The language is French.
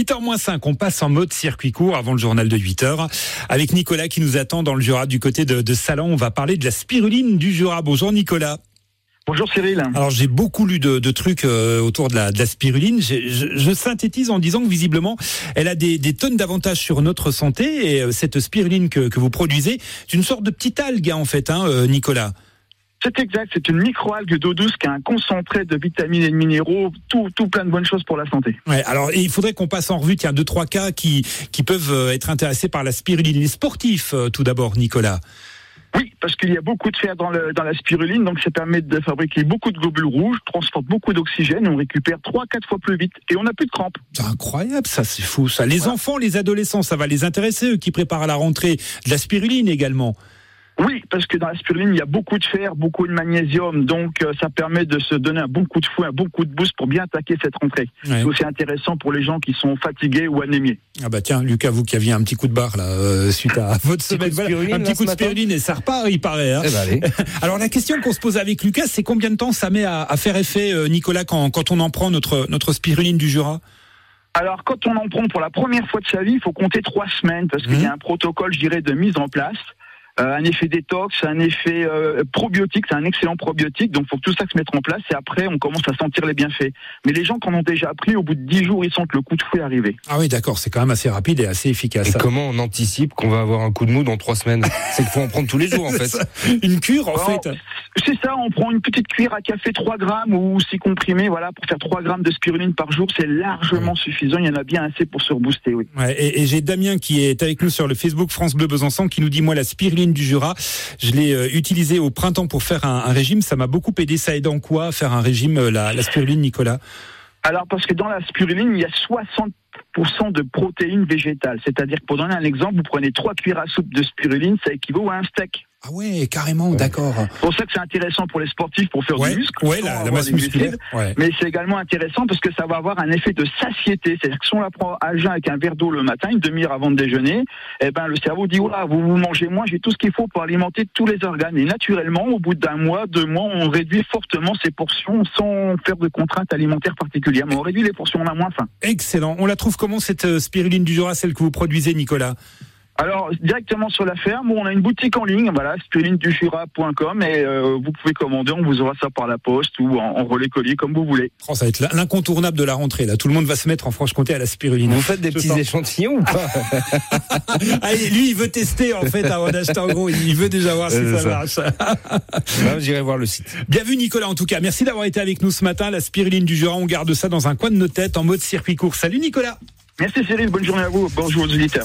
8h-5, on passe en mode circuit court avant le journal de 8h. Avec Nicolas qui nous attend dans le Jura du côté de, de Salon. On va parler de la spiruline du Jura. Bonjour Nicolas. Bonjour Cyril. Alors j'ai beaucoup lu de, de trucs euh, autour de la, de la spiruline. Je, je, je, synthétise en disant que visiblement, elle a des, des tonnes d'avantages sur notre santé. Et euh, cette spiruline que, que, vous produisez, c'est une sorte de petite algue hein, en fait, hein, euh, Nicolas. C'est exact, c'est une microalgue d'eau douce qui a un concentré de vitamines et de minéraux, tout, tout plein de bonnes choses pour la santé. Ouais, alors il faudrait qu'on passe en revue, tiens, deux, trois cas qui, qui peuvent euh, être intéressés par la spiruline. Les sportifs, euh, tout d'abord, Nicolas. Oui, parce qu'il y a beaucoup de fer dans, le, dans la spiruline, donc ça permet de fabriquer beaucoup de globules rouges, transporte beaucoup d'oxygène, on récupère 3-4 fois plus vite et on n'a plus de crampes. C'est incroyable, ça, c'est fou, ça. Les voilà. enfants, les adolescents, ça va les intéresser, eux qui préparent à la rentrée de la spiruline également. Oui, parce que dans la spiruline, il y a beaucoup de fer, beaucoup de magnésium, donc euh, ça permet de se donner un bon coup de fouet, un bon coup de boost pour bien attaquer cette rentrée. Ouais. C'est aussi intéressant pour les gens qui sont fatigués ou anémiés. Ah bah tiens, Lucas, vous qui aviez un petit coup de barre là euh, suite à votre semaine, voilà, un petit coup de spiruline et ça repart, il paraît. Hein. Eh ben, Alors la question qu'on se pose avec Lucas, c'est combien de temps ça met à, à faire effet, euh, Nicolas, quand, quand on en prend notre notre spiruline du Jura? Alors, quand on en prend pour la première fois de sa vie, il faut compter trois semaines parce qu'il mmh. y a un protocole, je dirais, de mise en place. Euh, un effet détox, un effet euh, probiotique, c'est un excellent probiotique, donc faut que tout ça se mette en place et après on commence à sentir les bienfaits. Mais les gens qui en ont déjà pris, au bout de 10 jours, ils sentent le coup de fouet arriver. Ah oui, d'accord, c'est quand même assez rapide et assez efficace. Et comment on anticipe qu'on va avoir un coup de mou dans trois semaines? C'est qu'il faut en prendre tous les jours en fait. Une cure en Alors, fait C'est ça, on prend une petite cuillère à café 3 grammes ou 6 comprimés, voilà, pour faire 3 grammes de spiruline par jour, c'est largement ouais. suffisant, il y en a bien assez pour se rebooster, oui. Ouais, et, et j'ai Damien qui est avec nous sur le Facebook France Bleu Besançon qui nous dit, moi la spiruline du Jura, je l'ai euh, utilisé au printemps pour faire un, régime. Ça m'a beaucoup aidé. Ça aide en quoi faire un régime, euh, la, la spiruline, Nicolas? Alors, parce que dans la spiruline, il y a 60% de protéines végétales. C'est-à-dire que pour donner un exemple, vous prenez 3 cuillères à soupe de spiruline, ça équivaut à un steak. Ah ouais, carrément, d'accord. C'est pour ça que c'est intéressant pour les sportifs pour faire ouais, du muscle. Ouais, la, la masse musculaire. Mais c'est également intéressant parce que ça va avoir un effet de satiété. C'est-à-dire que si on la prend à jeun avec un verre d'eau le matin, une demi-heure avant de déjeuner, eh ben le cerveau dit voilà, vous vous mangez moins, j'ai tout ce qu'il faut pour alimenter tous les organes. Et naturellement, au bout d'un mois, deux mois, on réduit fortement ces portions sans faire de contraintes alimentaires particulières. Mais on réduit les portions, on a moins faim. Excellent. On la trouve comment cette euh, spiruline du Jura, celle que vous produisez, Nicolas? Alors directement sur la ferme, on a une boutique en ligne, voilà, spirulinedujura.com et euh, vous pouvez commander, on vous aura ça par la poste ou en, en relais colis comme vous voulez. Oh, ça va être l'incontournable de la rentrée là. Tout le monde va se mettre en Franche-Comté à la spiruline. Vous faites des petits échantillons ou pas Allez, lui il veut tester en fait avant d'acheter en gros, il veut déjà voir si ça, ça, marche. J'irai voir le site. Bien vu Nicolas en tout cas. Merci d'avoir été avec nous ce matin. La spiruline du Jura, on garde ça dans un coin de nos têtes en mode circuit court. Salut Nicolas. Merci Cyril, bonne journée à vous, bonjour aux auditeurs.